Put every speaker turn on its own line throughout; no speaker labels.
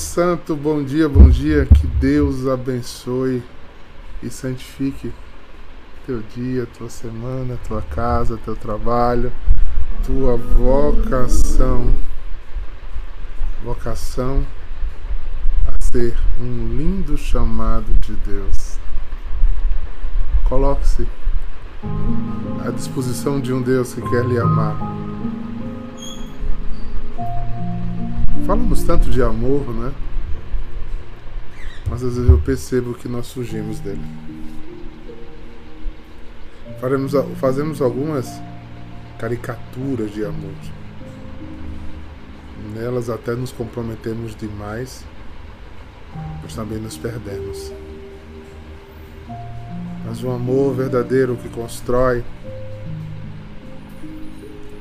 santo, bom dia, bom dia. Que Deus abençoe e santifique teu dia, tua semana, tua casa, teu trabalho, tua vocação. Vocação a ser um lindo chamado de Deus. Coloque-se à disposição de um Deus que quer lhe amar. Falamos tanto de amor, né? Mas às vezes eu percebo que nós fugimos dele. Faremos, fazemos algumas caricaturas de amor. Nelas até nos comprometemos demais, mas também nos perdemos. Mas o amor verdadeiro que constrói,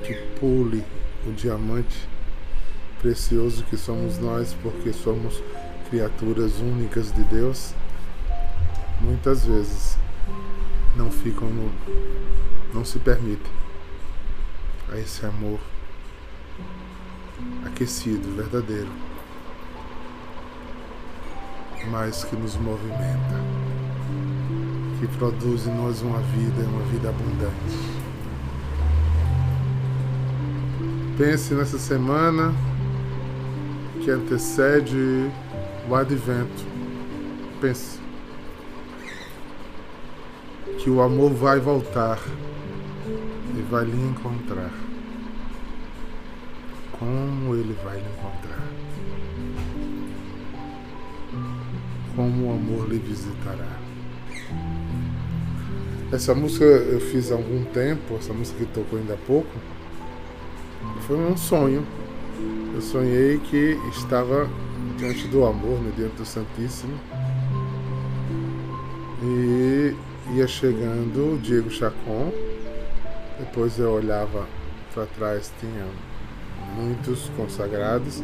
que pule o diamante precioso que somos nós, porque somos criaturas únicas de Deus, muitas vezes não ficam no. não se permitem a esse amor aquecido, verdadeiro, mas que nos movimenta, que produz em nós uma vida, uma vida abundante. Pense nessa semana que antecede o advento. Pense que o amor vai voltar e vai lhe encontrar. Como ele vai lhe encontrar? Como o amor lhe visitará? Essa música eu fiz há algum tempo, essa música que tocou ainda há pouco, foi um sonho eu sonhei que estava diante do amor, né, diante do Santíssimo. E ia chegando o Diego Chacon. Depois eu olhava para trás, tinha muitos consagrados.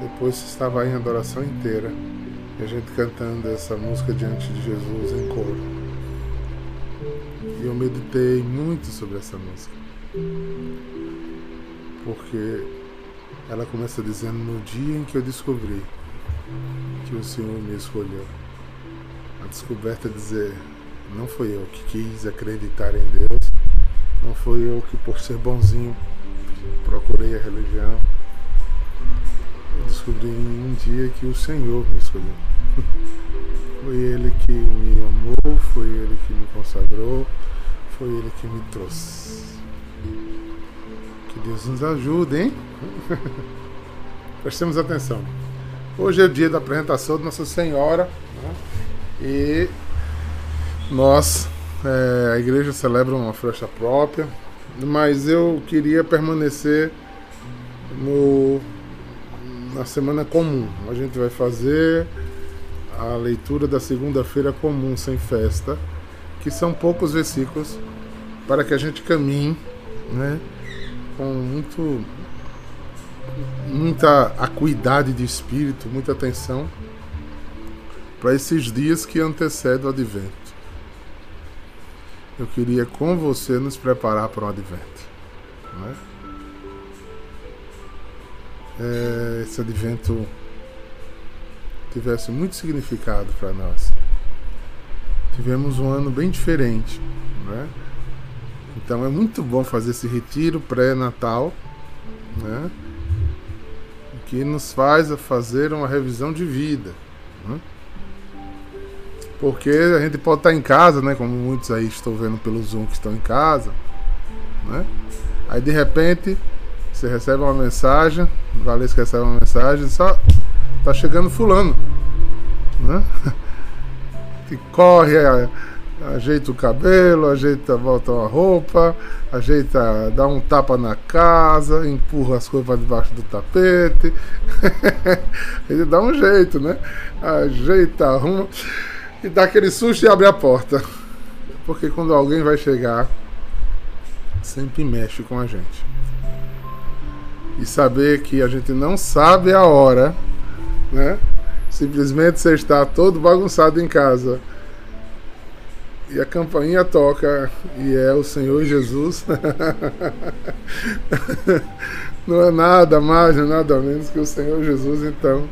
Depois estava em adoração inteira. E a gente cantando essa música diante de Jesus em coro. E eu meditei muito sobre essa música. Porque ela começa dizendo: No dia em que eu descobri que o Senhor me escolheu. A descoberta é dizer: Não foi eu que quis acreditar em Deus, não foi eu que, por ser bonzinho, procurei a religião. Eu descobri em um dia que o Senhor me escolheu. Foi Ele que me amou, foi Ele que me consagrou, foi Ele que me trouxe. Que Deus nos ajude, hein? Prestemos atenção. Hoje é o dia da apresentação de Nossa Senhora né? e nós, é, a igreja celebra uma festa própria, mas eu queria permanecer no, na semana comum. A gente vai fazer a leitura da segunda-feira comum sem festa, que são poucos versículos, para que a gente caminhe né, com muito muita acuidade de espírito, muita atenção para esses dias que antecedem o advento. Eu queria com você nos preparar para o advento. Né? É, esse advento tivesse muito significado para nós. Tivemos um ano bem diferente. Né? Então é muito bom fazer esse retiro pré-natal. Né? que nos faz fazer uma revisão de vida. Né? Porque a gente pode estar em casa, né? Como muitos aí estou vendo pelo Zoom que estão em casa. Né? Aí de repente você recebe uma mensagem, o Valesca recebe uma mensagem, só tá chegando fulano. Né? Que corre, ajeita o cabelo, ajeita, volta a roupa, ajeita, dá um tapa na casa, empurra as coisas para debaixo do tapete. Ele dá um jeito, né? Ajeita, arruma e dá aquele susto e abre a porta. Porque quando alguém vai chegar, sempre mexe com a gente. E saber que a gente não sabe a hora, né? Simplesmente você está todo bagunçado em casa e a campainha toca e é o Senhor Jesus. não é nada mais, nada menos que o Senhor Jesus, então.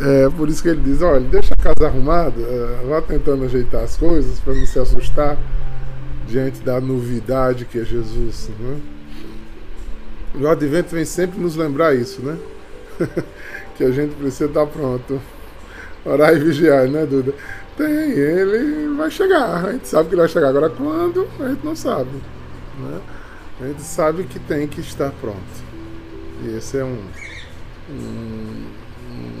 É por isso que ele diz: olha, deixa a casa arrumada, é, vá tentando ajeitar as coisas para não se assustar diante da novidade que é Jesus. Né? O advento vem sempre nos lembrar isso, né? que a gente precisa estar pronto. Orar e vigiar, né, Duda? Tem, ele vai chegar. A gente sabe que ele vai chegar. Agora, quando, a gente não sabe. Né? A gente sabe que tem que estar pronto. E esse é um, um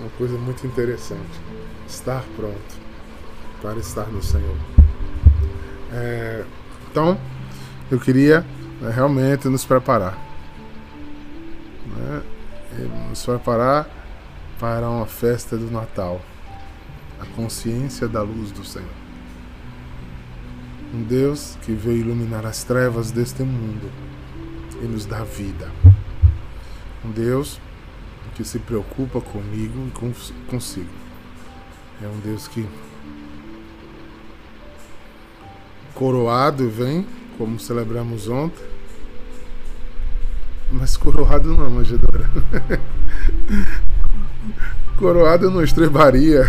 uma coisa muito interessante. Estar pronto para estar no Senhor. É, então, eu queria né, realmente nos preparar. Né, nos preparar para uma festa do Natal. A consciência da luz do Senhor. Um Deus que veio iluminar as trevas deste mundo e nos dá vida. Um Deus que se preocupa comigo e consigo. É um Deus que coroado vem, como celebramos ontem, mas coroado não, manjedora. coroado não estrebaria.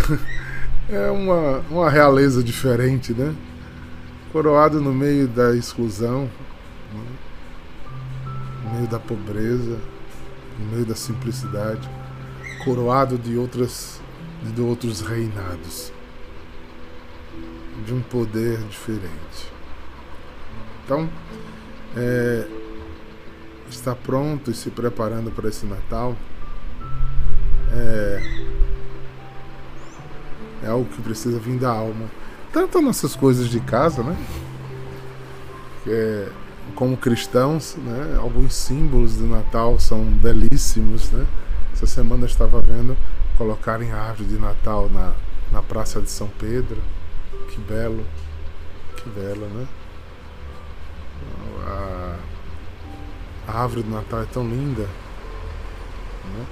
É uma, uma realeza diferente, né? Coroado no meio da exclusão, no meio da pobreza, no meio da simplicidade, coroado de outras de outros reinados, de um poder diferente. Então, é, está pronto e se preparando para esse Natal é, é algo que precisa vir da alma. Tanto as nossas coisas de casa, né? É, como cristãos, né, alguns símbolos do Natal são belíssimos. Né? Essa semana eu estava vendo colocarem a árvore de Natal na, na Praça de São Pedro. Que belo, que belo, né? A, a árvore do Natal é tão linda. Né?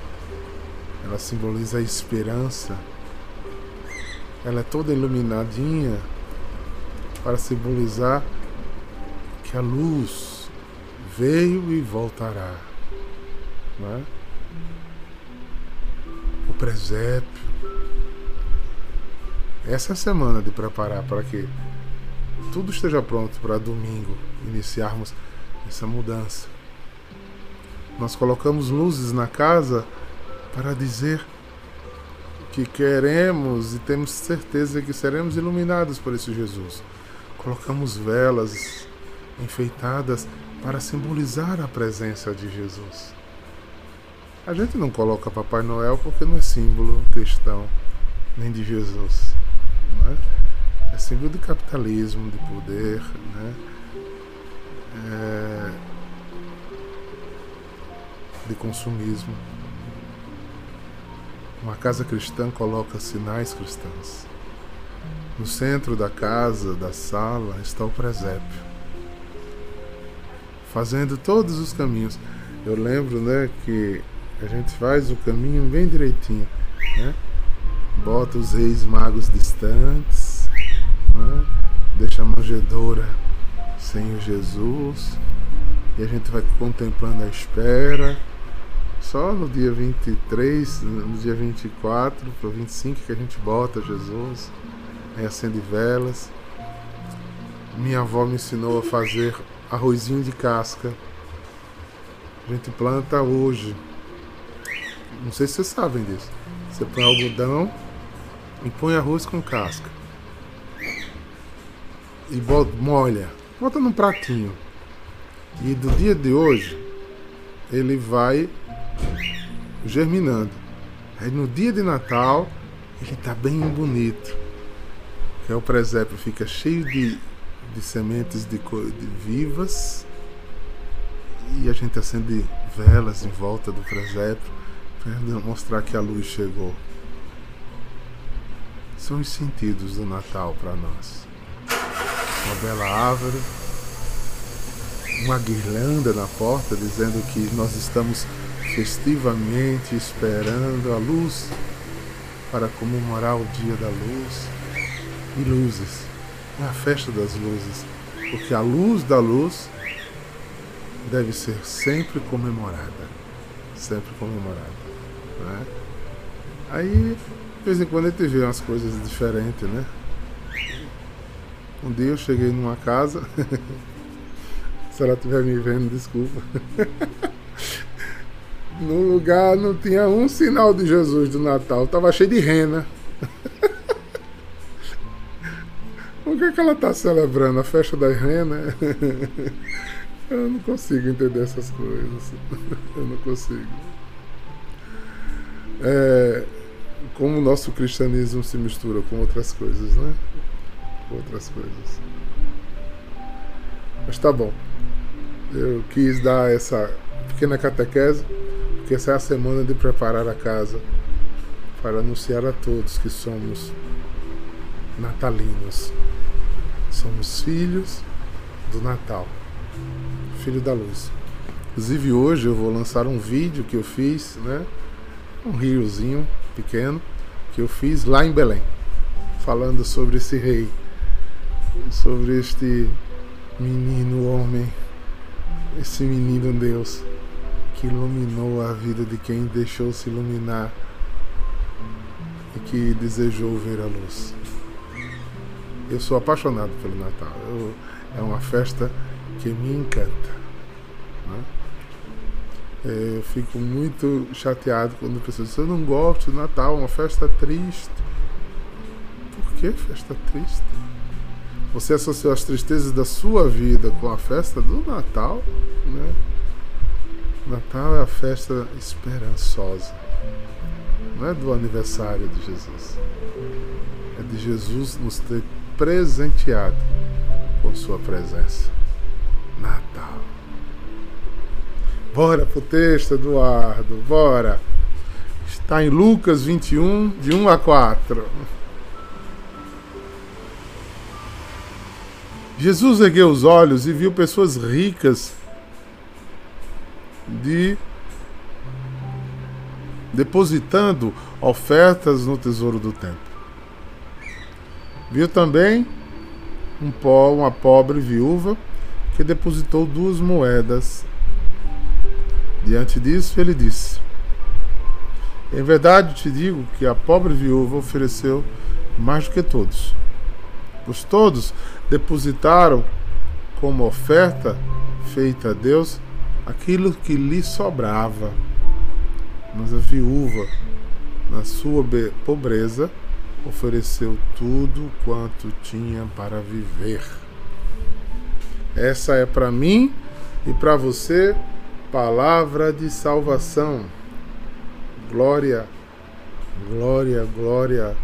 Ela simboliza a esperança. Ela é toda iluminadinha para simbolizar que a luz veio e voltará. Não é? O presépio. Essa é a semana de preparar para que tudo esteja pronto para domingo iniciarmos essa mudança. Nós colocamos luzes na casa para dizer que queremos e temos certeza que seremos iluminados por esse Jesus. Colocamos velas enfeitadas para simbolizar a presença de Jesus. A gente não coloca Papai Noel porque não é símbolo cristão, nem de Jesus. É? é? símbolo de capitalismo, de poder. Né? É... de consumismo. Uma casa cristã coloca sinais cristãos. No centro da casa, da sala, está o presépio fazendo todos os caminhos. Eu lembro, né, que a gente faz o caminho bem direitinho, né? Bota os reis magos distantes, né? deixa a manjedoura sem o Jesus, e a gente vai contemplando a espera. Só no dia 23, no dia 24 para 25 que a gente bota Jesus, aí acende velas. Minha avó me ensinou a fazer arrozinho de casca. A gente planta hoje. Não sei se vocês sabem disso. Você põe algodão e põe arroz com casca. E bota, molha. Bota num pratinho. E do dia de hoje, ele vai germinando. Aí no dia de Natal, ele tá bem bonito. É o presépio fica cheio de de sementes de, de vivas e a gente acende velas em volta do presépio para mostrar que a luz chegou. São os sentidos do Natal para nós. Uma bela árvore, uma guirlanda na porta dizendo que nós estamos festivamente esperando a luz para comemorar o dia da luz e luzes É a festa das luzes. Porque a luz da luz deve ser sempre comemorada. Sempre comemorada. Né? Aí, de vez em quando a gente vê umas coisas diferentes, né? Um dia eu cheguei numa casa. Se ela estiver me vendo, desculpa. no lugar não tinha um sinal de Jesus do Natal, tava cheio de rena. o que, é que ela está celebrando? A festa das renas? Eu não consigo entender essas coisas. Eu não consigo. É, como o nosso cristianismo se mistura com outras coisas, né? Outras coisas. Mas tá bom. Eu quis dar essa pequena catequese, porque essa é a semana de preparar a casa para anunciar a todos que somos natalinos. Somos filhos do Natal filho da luz. Inclusive hoje eu vou lançar um vídeo que eu fiz, né? Um riozinho pequeno que eu fiz lá em Belém, falando sobre esse rei, sobre este menino homem, esse menino Deus que iluminou a vida de quem deixou se iluminar e que desejou ver a luz. Eu sou apaixonado pelo Natal. Eu, é uma festa que me encanta. Né? Eu fico muito chateado quando a pessoa diz: Eu não gosto do Natal, é uma festa triste. Por que festa triste? Você associou as tristezas da sua vida com a festa do Natal, né? Natal é a festa esperançosa, não é do aniversário de Jesus, é de Jesus nos ter presenteado com Sua presença. Natal. Bora pro texto, Eduardo, bora. Está em Lucas 21, de 1 a 4. Jesus ergueu os olhos e viu pessoas ricas de depositando ofertas no tesouro do templo. Viu também um pó, uma pobre viúva que depositou duas moedas. Diante disso, ele disse: Em verdade te digo que a pobre viúva ofereceu mais do que todos, pois todos depositaram como oferta feita a Deus aquilo que lhe sobrava. Mas a viúva, na sua pobreza, ofereceu tudo quanto tinha para viver. Essa é para mim e para você palavra de salvação. Glória, glória, glória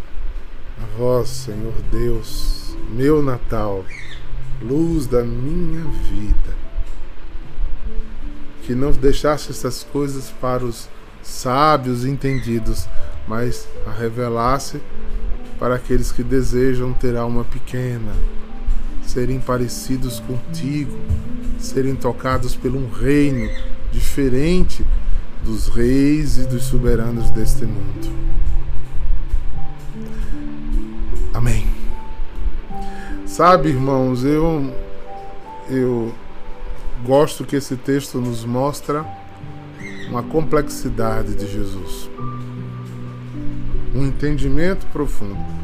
a vós, Senhor Deus, meu Natal, luz da minha vida. Que não deixasse essas coisas para os sábios entendidos, mas a revelasse para aqueles que desejam ter alma pequena serem parecidos contigo, serem tocados por um reino diferente dos reis e dos soberanos deste mundo. Amém. Sabe, irmãos, eu eu gosto que esse texto nos mostra uma complexidade de Jesus. Um entendimento profundo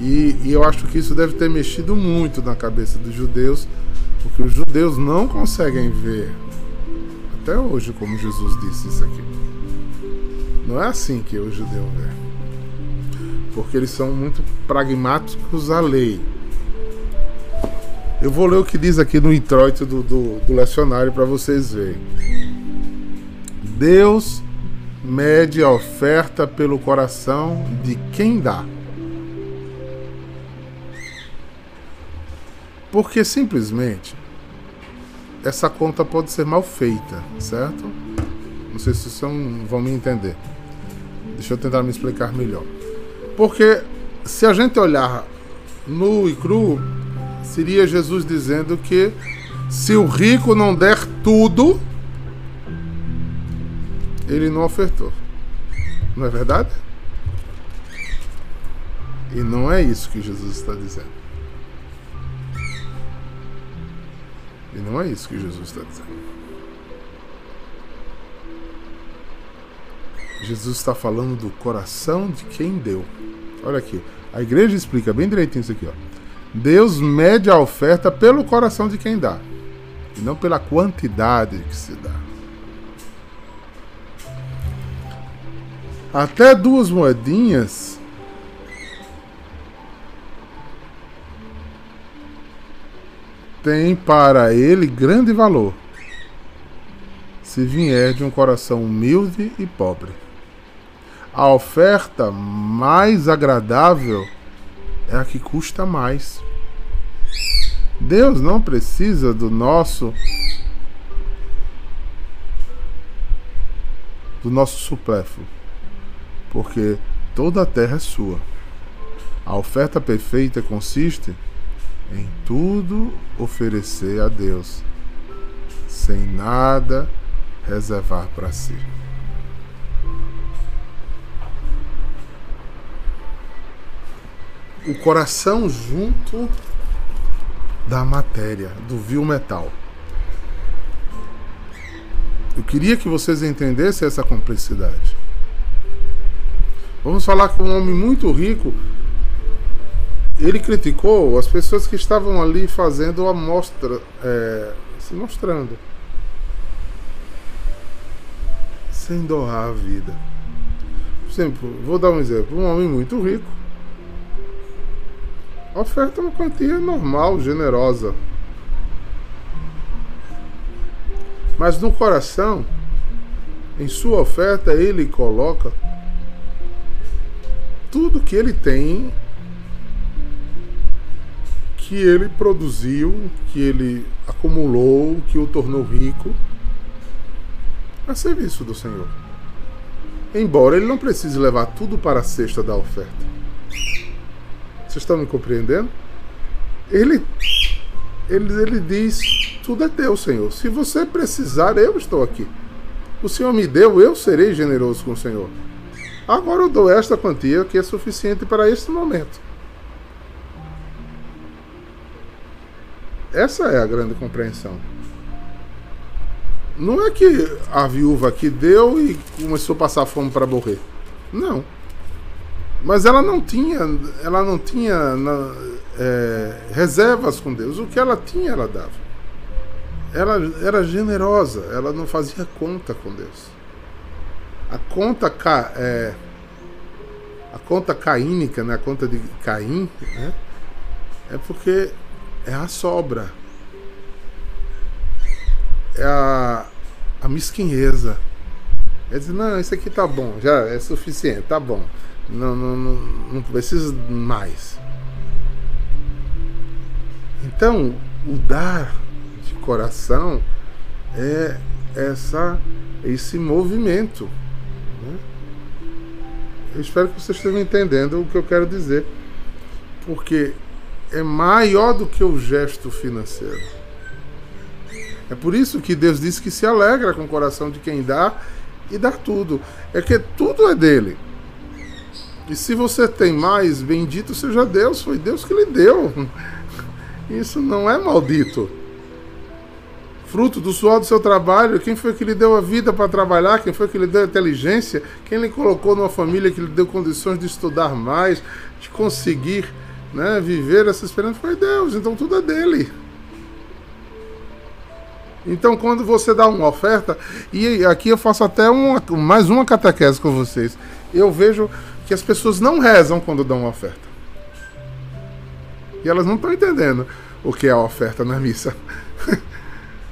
e, e, eu acho que isso deve ter mexido muito na cabeça dos judeus, porque os judeus não conseguem ver, até hoje, como Jesus disse isso aqui. Não é assim que o judeu vê. Porque eles são muito pragmáticos à lei. Eu vou ler o que diz aqui no introito do, do, do lecionário para vocês verem. Deus mede a oferta pelo coração de quem dá. Porque simplesmente essa conta pode ser mal feita, certo? Não sei se vocês vão me entender. Deixa eu tentar me explicar melhor. Porque se a gente olhar nu e cru, seria Jesus dizendo que se o rico não der tudo, ele não ofertou. Não é verdade? E não é isso que Jesus está dizendo. E não é isso que Jesus está dizendo. Jesus está falando do coração de quem deu. Olha aqui. A igreja explica bem direitinho isso aqui. Ó. Deus mede a oferta pelo coração de quem dá. E não pela quantidade que se dá. Até duas moedinhas tem para ele grande valor, se vier de um coração humilde e pobre. A oferta mais agradável é a que custa mais. Deus não precisa do nosso do nosso supléfluo, porque toda a terra é sua. A oferta perfeita consiste em tudo oferecer a Deus, sem nada reservar para si. O coração junto da matéria, do vil metal. Eu queria que vocês entendessem essa complexidade. Vamos falar com um homem muito rico ele criticou as pessoas que estavam ali fazendo a mostra, é, se mostrando, sem doar a vida. Por exemplo, vou dar um exemplo: um homem muito rico oferta uma quantia normal, generosa, mas no coração, em sua oferta, ele coloca tudo que ele tem que ele produziu, que ele acumulou, que o tornou rico a serviço do Senhor. Embora ele não precise levar tudo para a cesta da oferta. Vocês estão me compreendendo? Ele, ele, ele diz: tudo é teu, Senhor. Se você precisar, eu estou aqui. O Senhor me deu, eu serei generoso com o Senhor. Agora eu dou esta quantia que é suficiente para este momento. Essa é a grande compreensão. Não é que a viúva que deu e começou a passar fome para morrer. Não. Mas ela não tinha, ela não tinha é, reservas com Deus. O que ela tinha, ela dava. Ela era generosa, ela não fazia conta com Deus. A conta é, a conta caínica, né, a conta de Caim, né, é porque é a sobra. É a, a mesquinheza. É dizer, não, isso aqui tá bom, já é suficiente, tá bom. Não, não, não, não preciso mais. Então, o dar de coração é essa, esse movimento. Né? Eu espero que vocês estejam entendendo o que eu quero dizer. Porque é maior do que o gesto financeiro. É por isso que Deus diz que se alegra com o coração de quem dá e dá tudo. É que tudo é dele. E se você tem mais, bendito seja Deus, foi Deus que lhe deu. Isso não é maldito. Fruto do suor do seu trabalho, quem foi que lhe deu a vida para trabalhar? Quem foi que lhe deu a inteligência? Quem lhe colocou numa família que lhe deu condições de estudar mais, de conseguir né, viver essa experiência foi Deus, então tudo é dele. Então, quando você dá uma oferta, e aqui eu faço até uma, mais uma catequese com vocês, eu vejo que as pessoas não rezam quando dão uma oferta. E elas não estão entendendo o que é a oferta na missa.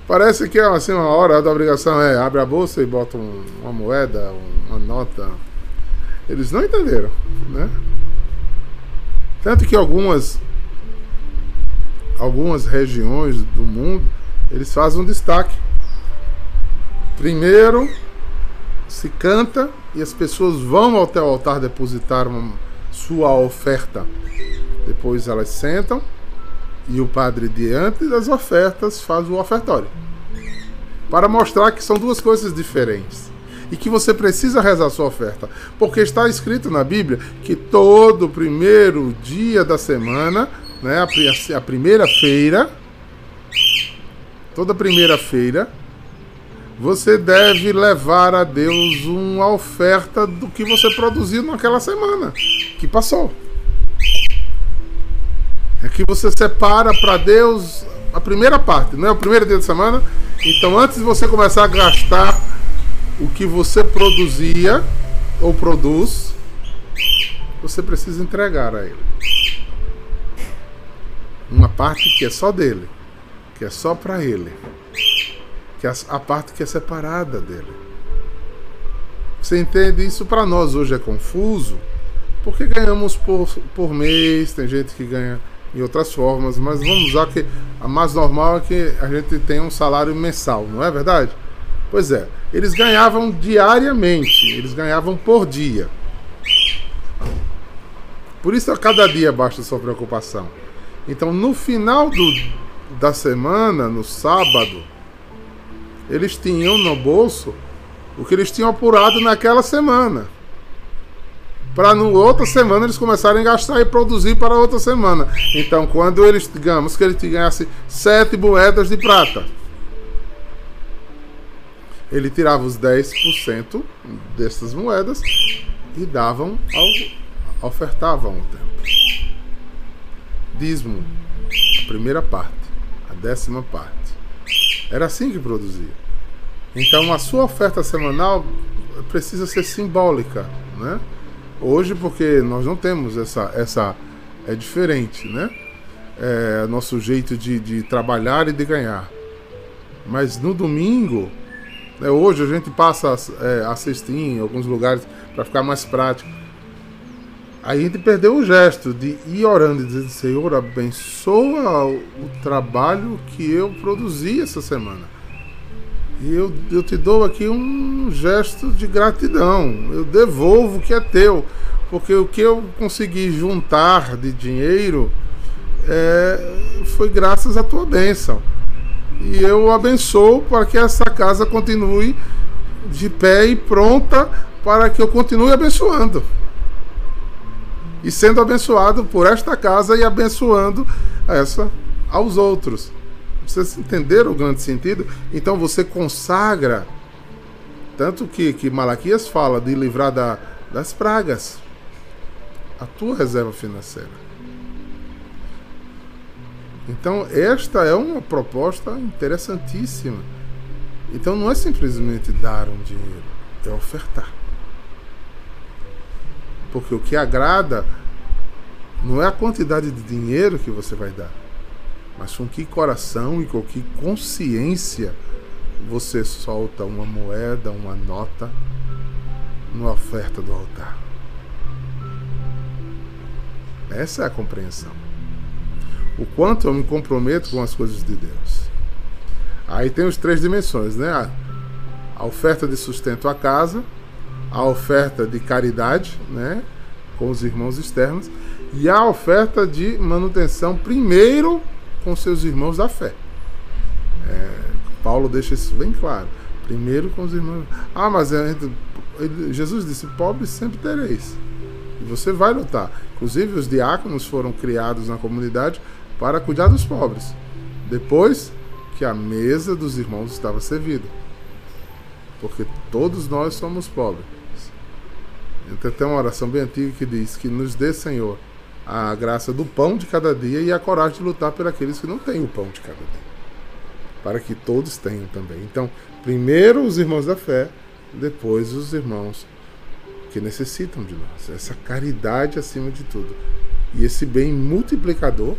Parece que é assim, uma hora da obrigação é abre a bolsa e bota um, uma moeda, uma nota. Eles não entenderam, né? Tanto que algumas algumas regiões do mundo eles fazem um destaque. Primeiro se canta e as pessoas vão até o altar depositar uma, sua oferta. Depois elas sentam e o padre diante das ofertas faz o ofertório. Para mostrar que são duas coisas diferentes e que você precisa rezar sua oferta, porque está escrito na Bíblia que todo primeiro dia da semana, né, a, primeira feira, toda primeira-feira, você deve levar a Deus uma oferta do que você produziu naquela semana que passou. É que você separa para Deus a primeira parte, não é o primeiro dia da semana. Então, antes de você começar a gastar o que você produzia ou produz, você precisa entregar a Ele. Uma parte que é só dele, que é só para Ele que é a parte que é separada dele. Você entende? Isso para nós hoje é confuso, porque ganhamos por, por mês, tem gente que ganha em outras formas, mas vamos usar que a mais normal é que a gente tem um salário mensal, não é verdade? Pois é, eles ganhavam diariamente, eles ganhavam por dia. Por isso a cada dia basta sua preocupação. Então no final do, da semana, no sábado, eles tinham no bolso o que eles tinham apurado naquela semana. Para no outra semana eles começarem a gastar e produzir para outra semana. Então, quando eles, digamos que eles ganhassem sete moedas de prata, ele tirava os 10% dessas moedas e davam ao, ofertavam o templo. Dízimo, a primeira parte, a décima parte. Era assim que produzia. Então a sua oferta semanal precisa ser simbólica, né? Hoje porque nós não temos essa essa é diferente, né? É nosso jeito de, de trabalhar e de ganhar. Mas no domingo, né, hoje a gente passa é, a cestinha em alguns lugares para ficar mais prático. Aí a gente perdeu o gesto de ir orando e dizer, Senhor, abençoa o trabalho que eu produzi essa semana. E eu, eu te dou aqui um gesto de gratidão. Eu devolvo o que é teu. Porque o que eu consegui juntar de dinheiro é, foi graças à tua bênção. E eu abençoo para que essa casa continue de pé e pronta para que eu continue abençoando. E sendo abençoado por esta casa e abençoando essa aos outros. Vocês entenderam o grande sentido? Então você consagra. Tanto que, que Malaquias fala de livrar da, das pragas. A tua reserva financeira. Então, esta é uma proposta interessantíssima. Então, não é simplesmente dar um dinheiro, é ofertar. Porque o que agrada não é a quantidade de dinheiro que você vai dar, mas com que coração e com que consciência você solta uma moeda, uma nota na oferta do altar. Essa é a compreensão. O quanto eu me comprometo com as coisas de Deus. Aí tem os três dimensões, né? A oferta de sustento à casa, a oferta de caridade, né? Com os irmãos externos, e a oferta de manutenção, primeiro com seus irmãos da fé. É, Paulo deixa isso bem claro. Primeiro com os irmãos. Ah, mas é, Jesus disse: pobres sempre tereis. E você vai lutar. Inclusive, os diáconos foram criados na comunidade para cuidar dos pobres. Depois que a mesa dos irmãos estava servida. Porque todos nós somos pobres. Então, tem uma oração bem antiga que diz: Que nos dê, Senhor, a graça do pão de cada dia e a coragem de lutar por aqueles que não têm o pão de cada dia. Para que todos tenham também. Então, primeiro os irmãos da fé, depois os irmãos que necessitam de nós. Essa caridade acima de tudo. E esse bem multiplicador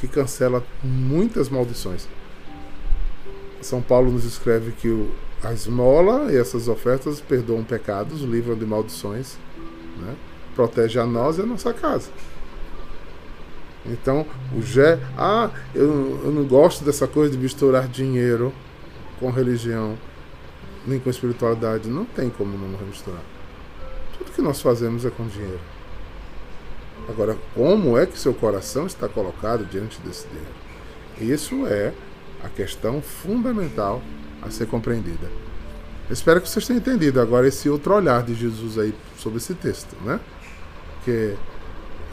que cancela muitas maldições. São Paulo nos escreve que o, a esmola e essas ofertas perdoam pecados, livram de maldições, né? protege a nós e a nossa casa. Então, o Gé, ah, eu, eu não gosto dessa coisa de misturar dinheiro com religião, nem com espiritualidade. Não tem como não misturar. Tudo que nós fazemos é com dinheiro. Agora, como é que seu coração está colocado diante desse dinheiro? Isso é a questão fundamental a ser compreendida. espero que vocês tenham entendido agora esse outro olhar de Jesus aí sobre esse texto, né? Que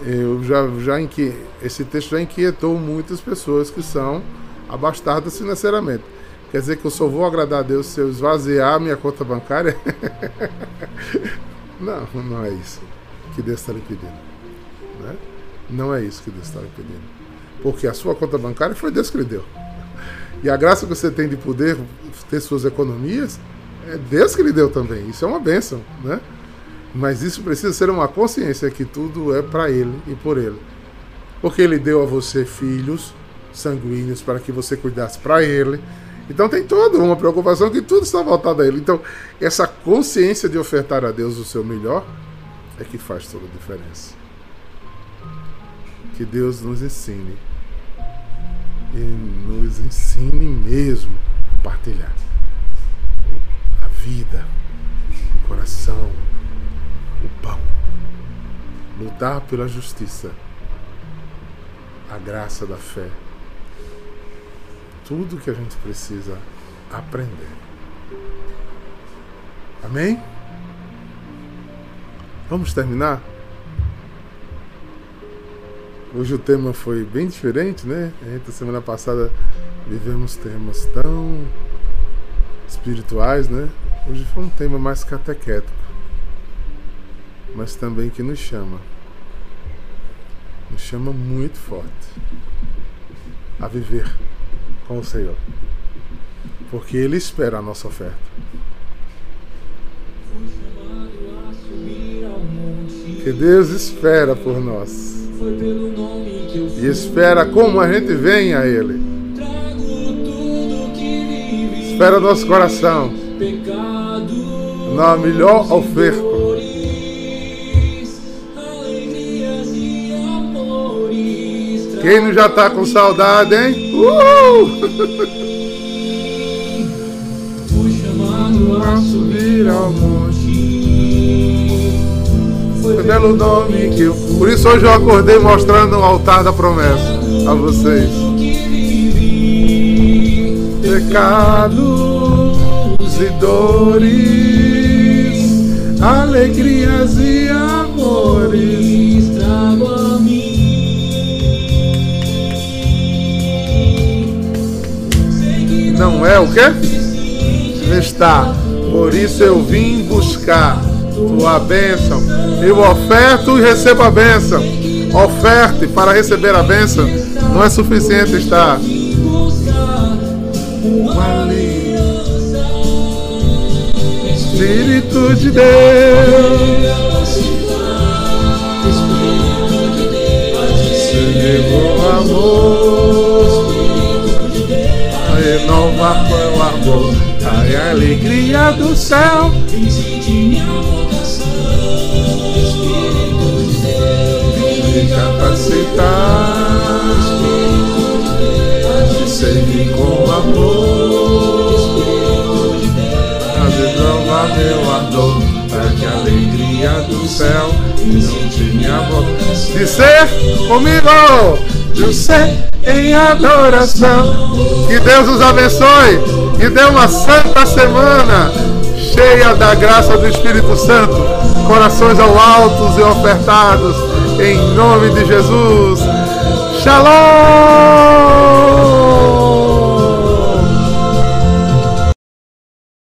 eu já, já inque... esse texto já inquietou muitas pessoas que são abastados financeiramente. Quer dizer que eu só vou agradar a Deus se eu esvaziar minha conta bancária? não, não é isso que Deus está lhe pedindo. Né? Não é isso que Deus está lhe pedindo. Porque a sua conta bancária foi Deus que lhe deu. E a graça que você tem de poder ter suas economias, é Deus que lhe deu também. Isso é uma bênção, né? Mas isso precisa ser uma consciência que tudo é para Ele e por Ele. Porque Ele deu a você filhos sanguíneos para que você cuidasse para Ele. Então tem toda uma preocupação que tudo está voltado a Ele. Então, essa consciência de ofertar a Deus o seu melhor é que faz toda a diferença. Que Deus nos ensine e nos ensine mesmo a partilhar a vida, o coração, pão, lutar pela justiça, a graça da fé, tudo que a gente precisa aprender. Amém? Vamos terminar? Hoje o tema foi bem diferente, né? A gente, semana passada vivemos temas tão espirituais, né? Hoje foi um tema mais catequético, mas também que nos chama, nos chama muito forte a viver com o Senhor, porque Ele espera a nossa oferta. Que Deus espera por nós e espera como a gente vem a Ele. Espera nosso coração na melhor oferta. Quem não já está com saudade, hein? Uh! Fui chamado a subir ao monte foi pelo nome que eu. Por isso hoje eu acordei mostrando o altar da promessa a vocês. Pecados e dores, alegrias e amores, Não é o quê? Está. Por isso eu vim buscar tua bênção. Eu oferto e recebo a bênção. Oferte para receber a bênção. Não é suficiente estar. Espírito de Deus. Céu. capacitar com amor, que alegria do céu boca. De ser comigo, de ser em adoração. Que Deus os abençoe e dê uma santa semana cheia da graça do Espírito Santo, corações ao altos e ofertados em nome de Jesus. Shalom!